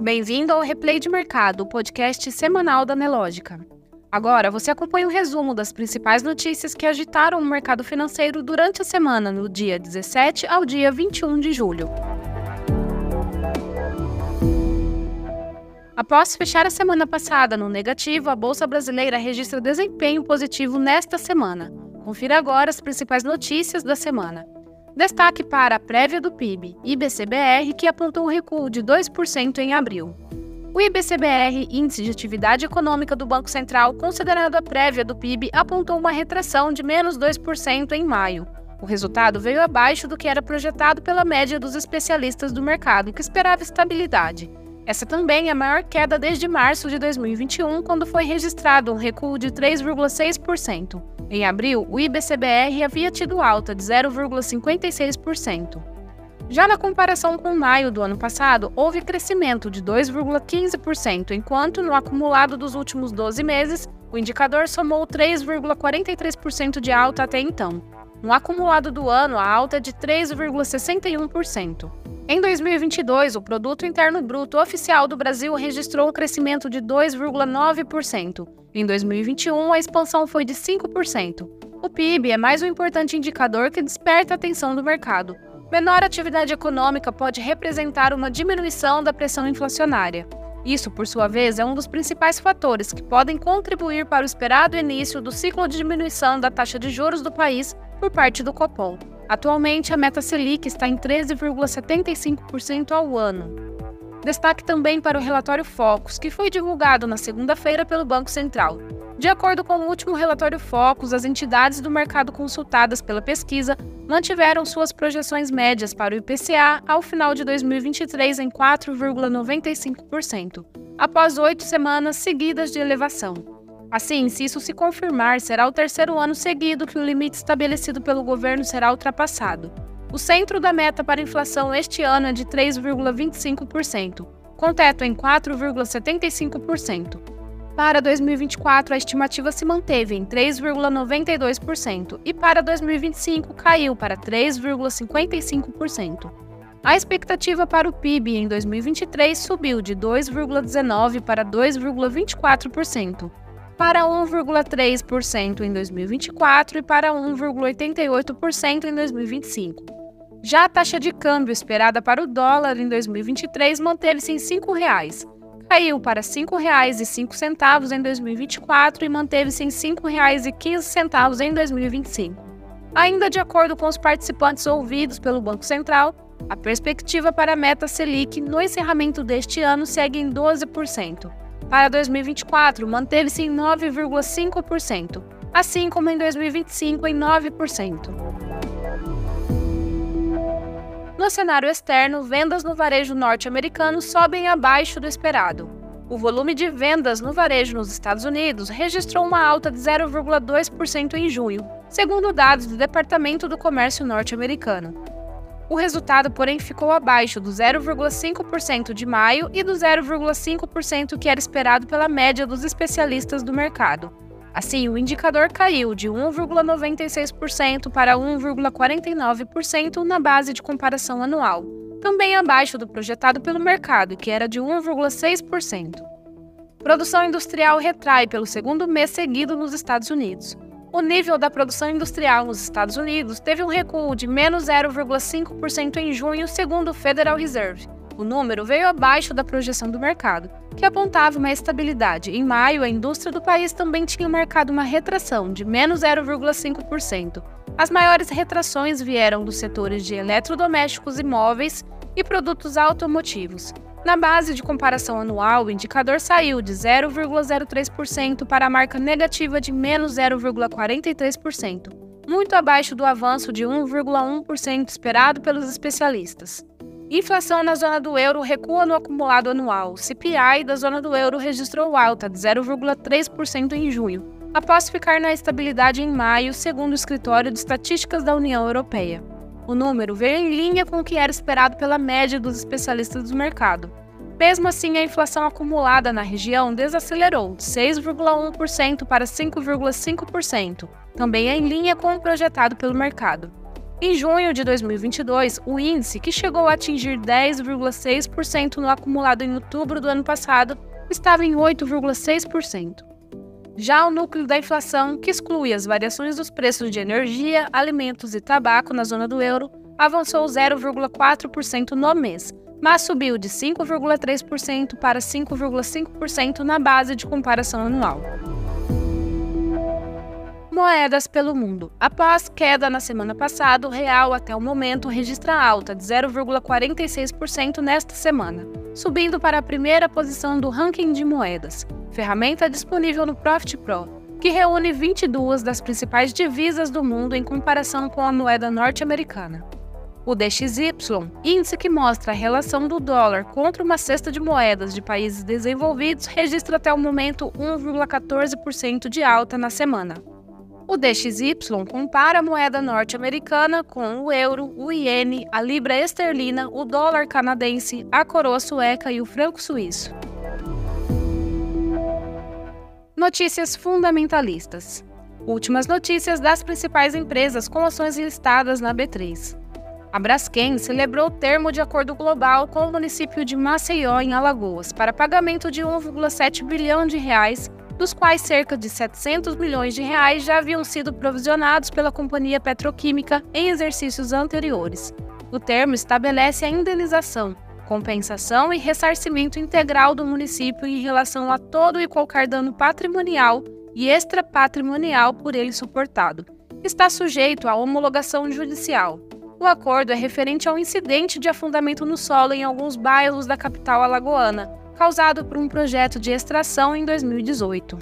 Bem-vindo ao Replay de Mercado, o podcast semanal da Nelógica. Agora você acompanha o um resumo das principais notícias que agitaram o mercado financeiro durante a semana, no dia 17 ao dia 21 de julho. Após fechar a semana passada no negativo, a Bolsa Brasileira registra desempenho positivo nesta semana. Confira agora as principais notícias da semana. Destaque para a prévia do PIB, IBCBR, que apontou um recuo de 2% em abril. O IBCBR, Índice de Atividade Econômica do Banco Central, considerado a prévia do PIB, apontou uma retração de menos 2% em maio. O resultado veio abaixo do que era projetado pela média dos especialistas do mercado, que esperava estabilidade. Essa também é a maior queda desde março de 2021, quando foi registrado um recuo de 3,6%. Em abril, o IBCBR havia tido alta de 0,56%. Já na comparação com maio do ano passado, houve crescimento de 2,15%, enquanto no acumulado dos últimos 12 meses, o indicador somou 3,43% de alta até então. No acumulado do ano, a alta é de 3,61%. Em 2022, o produto interno bruto oficial do Brasil registrou um crescimento de 2,9%. Em 2021, a expansão foi de 5%. O PIB é mais um importante indicador que desperta a atenção do mercado, Menor atividade econômica pode representar uma diminuição da pressão inflacionária. Isso, por sua vez, é um dos principais fatores que podem contribuir para o esperado início do ciclo de diminuição da taxa de juros do país por parte do Copom. Atualmente, a meta Selic está em 13,75% ao ano. Destaque também para o relatório Focus, que foi divulgado na segunda-feira pelo Banco Central. De acordo com o último relatório Focus, as entidades do mercado consultadas pela pesquisa mantiveram suas projeções médias para o IPCA ao final de 2023 em 4,95%, após oito semanas seguidas de elevação. Assim, se isso se confirmar, será o terceiro ano seguido que o limite estabelecido pelo governo será ultrapassado. O centro da meta para inflação este ano é de 3,25%, com teto em 4,75%. Para 2024, a estimativa se manteve em 3,92% e para 2025 caiu para 3,55%. A expectativa para o PIB em 2023 subiu de 2,19% para 2,24%, para 1,3% em 2024 e para 1,88% em 2025. Já a taxa de câmbio esperada para o dólar em 2023 manteve-se em R$ 5,00 caiu para R$ 5,05 em 2024 e manteve-se em R$ 5,15 em 2025. Ainda de acordo com os participantes ouvidos pelo Banco Central, a perspectiva para a meta Selic no encerramento deste ano segue em 12%. Para 2024, manteve-se em 9,5%, assim como em 2025 em 9%. No cenário externo, vendas no varejo norte-americano sobem abaixo do esperado. O volume de vendas no varejo nos Estados Unidos registrou uma alta de 0,2% em junho, segundo dados do Departamento do Comércio norte-americano. O resultado, porém, ficou abaixo do 0,5% de maio e do 0,5% que era esperado pela média dos especialistas do mercado. Assim, o indicador caiu de 1,96% para 1,49% na base de comparação anual, também abaixo do projetado pelo mercado, que era de 1,6%. Produção industrial retrai pelo segundo mês seguido nos Estados Unidos. O nível da produção industrial nos Estados Unidos teve um recuo de menos 0,5% em junho, segundo o Federal Reserve, o número veio abaixo da projeção do mercado, que apontava uma estabilidade. Em maio, a indústria do país também tinha marcado uma retração de menos 0,5%. As maiores retrações vieram dos setores de eletrodomésticos e móveis e produtos automotivos. Na base de comparação anual, o indicador saiu de 0,03% para a marca negativa de menos 0,43%, muito abaixo do avanço de 1,1% esperado pelos especialistas. Inflação na zona do euro recua no acumulado anual. CPI da zona do euro registrou alta de 0,3% em junho, após ficar na estabilidade em maio, segundo o Escritório de Estatísticas da União Europeia. O número veio em linha com o que era esperado pela média dos especialistas do mercado. Mesmo assim, a inflação acumulada na região desacelerou de 6,1% para 5,5%, também em linha com o projetado pelo mercado. Em junho de 2022, o índice, que chegou a atingir 10,6% no acumulado em outubro do ano passado, estava em 8,6%. Já o núcleo da inflação, que exclui as variações dos preços de energia, alimentos e tabaco na zona do euro, avançou 0,4% no mês, mas subiu de 5,3% para 5,5% na base de comparação anual moedas pelo mundo. Após queda na semana passada, o real até o momento registra alta de 0,46% nesta semana, subindo para a primeira posição do ranking de moedas, ferramenta disponível no Profit Pro, que reúne 22 das principais divisas do mundo em comparação com a moeda norte-americana. O DXY, índice que mostra a relação do dólar contra uma cesta de moedas de países desenvolvidos, registra até o momento 1,14% de alta na semana. O DXY compara a moeda norte-americana com o euro, o iene, a libra esterlina, o dólar canadense, a coroa sueca e o franco suíço. Notícias fundamentalistas. Últimas notícias das principais empresas com ações listadas na B3. A Braskem celebrou o termo de acordo global com o município de Maceió, em Alagoas, para pagamento de 1,7 bilhão de reais dos quais cerca de 700 milhões de reais já haviam sido provisionados pela companhia petroquímica em exercícios anteriores. O termo estabelece a indenização, compensação e ressarcimento integral do município em relação a todo e qualquer dano patrimonial e extrapatrimonial por ele suportado. Está sujeito à homologação judicial. O acordo é referente ao incidente de afundamento no solo em alguns bairros da capital alagoana, causado por um projeto de extração em 2018.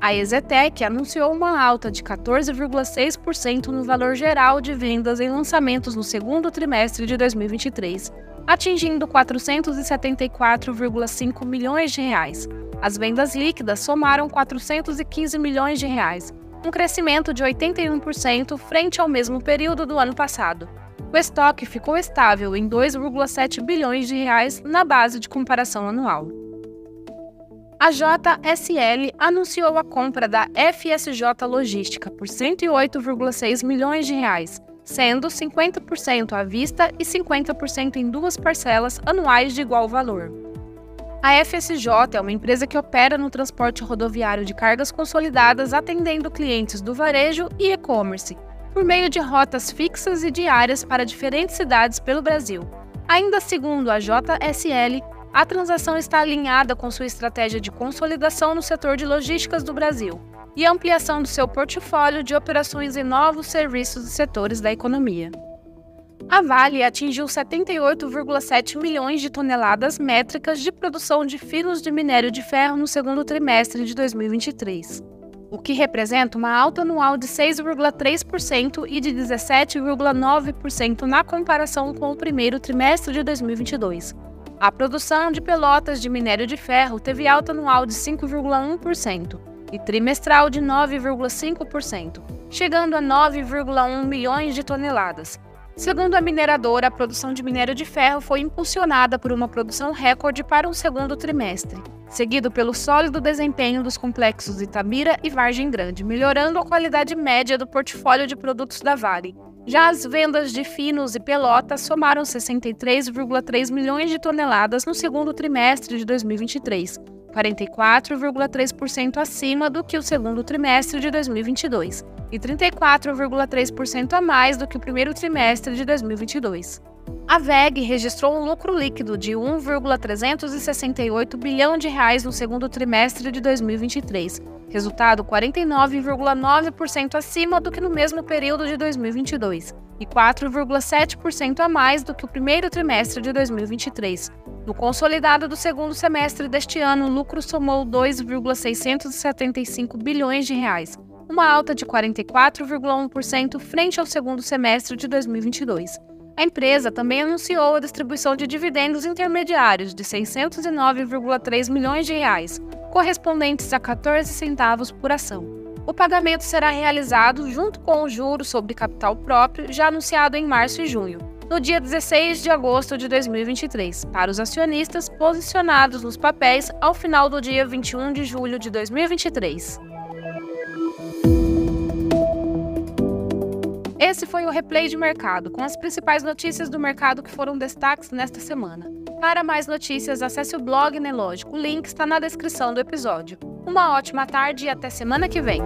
A Exetec anunciou uma alta de 14,6% no valor geral de vendas em lançamentos no segundo trimestre de 2023, atingindo 474,5 milhões de reais. As vendas líquidas somaram 415 milhões de reais, um crescimento de 81% frente ao mesmo período do ano passado, o estoque ficou estável em 2,7 bilhões de reais na base de comparação anual. A JSL anunciou a compra da FSJ Logística por 108,6 milhões de reais, sendo 50% à vista e 50% em duas parcelas anuais de igual valor. A FSJ é uma empresa que opera no transporte rodoviário de cargas consolidadas atendendo clientes do varejo e e-commerce, por meio de rotas fixas e diárias para diferentes cidades pelo Brasil. Ainda segundo a JSL, a transação está alinhada com sua estratégia de consolidação no setor de logísticas do Brasil e ampliação do seu portfólio de operações em novos serviços e setores da economia. A Vale atingiu 78,7 milhões de toneladas métricas de produção de finos de minério de ferro no segundo trimestre de 2023 o que representa uma alta anual de 6,3% e de 17,9% na comparação com o primeiro trimestre de 2022. A produção de pelotas de minério de ferro teve alta anual de 5,1% e trimestral de 9,5%, chegando a 9,1 milhões de toneladas, Segundo a mineradora, a produção de minério de ferro foi impulsionada por uma produção recorde para um segundo trimestre, seguido pelo sólido desempenho dos complexos Itabira e Vargem Grande, melhorando a qualidade média do portfólio de produtos da Vale. Já as vendas de finos e pelotas somaram 63,3 milhões de toneladas no segundo trimestre de 2023, 44,3% acima do que o segundo trimestre de 2022 e 34,3% a mais do que o primeiro trimestre de 2022. A VEG registrou um lucro líquido de 1,368 bilhão de reais no segundo trimestre de 2023, resultado 49,9% acima do que no mesmo período de 2022 e 4,7% a mais do que o primeiro trimestre de 2023. No consolidado do segundo semestre deste ano, o lucro somou 2,675 bilhões de reais, uma alta de 44,1% frente ao segundo semestre de 2022. A empresa também anunciou a distribuição de dividendos intermediários de 609,3 milhões de reais, correspondentes a 14 centavos por ação. O pagamento será realizado junto com o juro sobre capital próprio já anunciado em março e junho, no dia 16 de agosto de 2023, para os acionistas posicionados nos papéis ao final do dia 21 de julho de 2023. Esse foi o replay de mercado, com as principais notícias do mercado que foram destaques nesta semana. Para mais notícias, acesse o blog Nelógico. O link está na descrição do episódio. Uma ótima tarde e até semana que vem.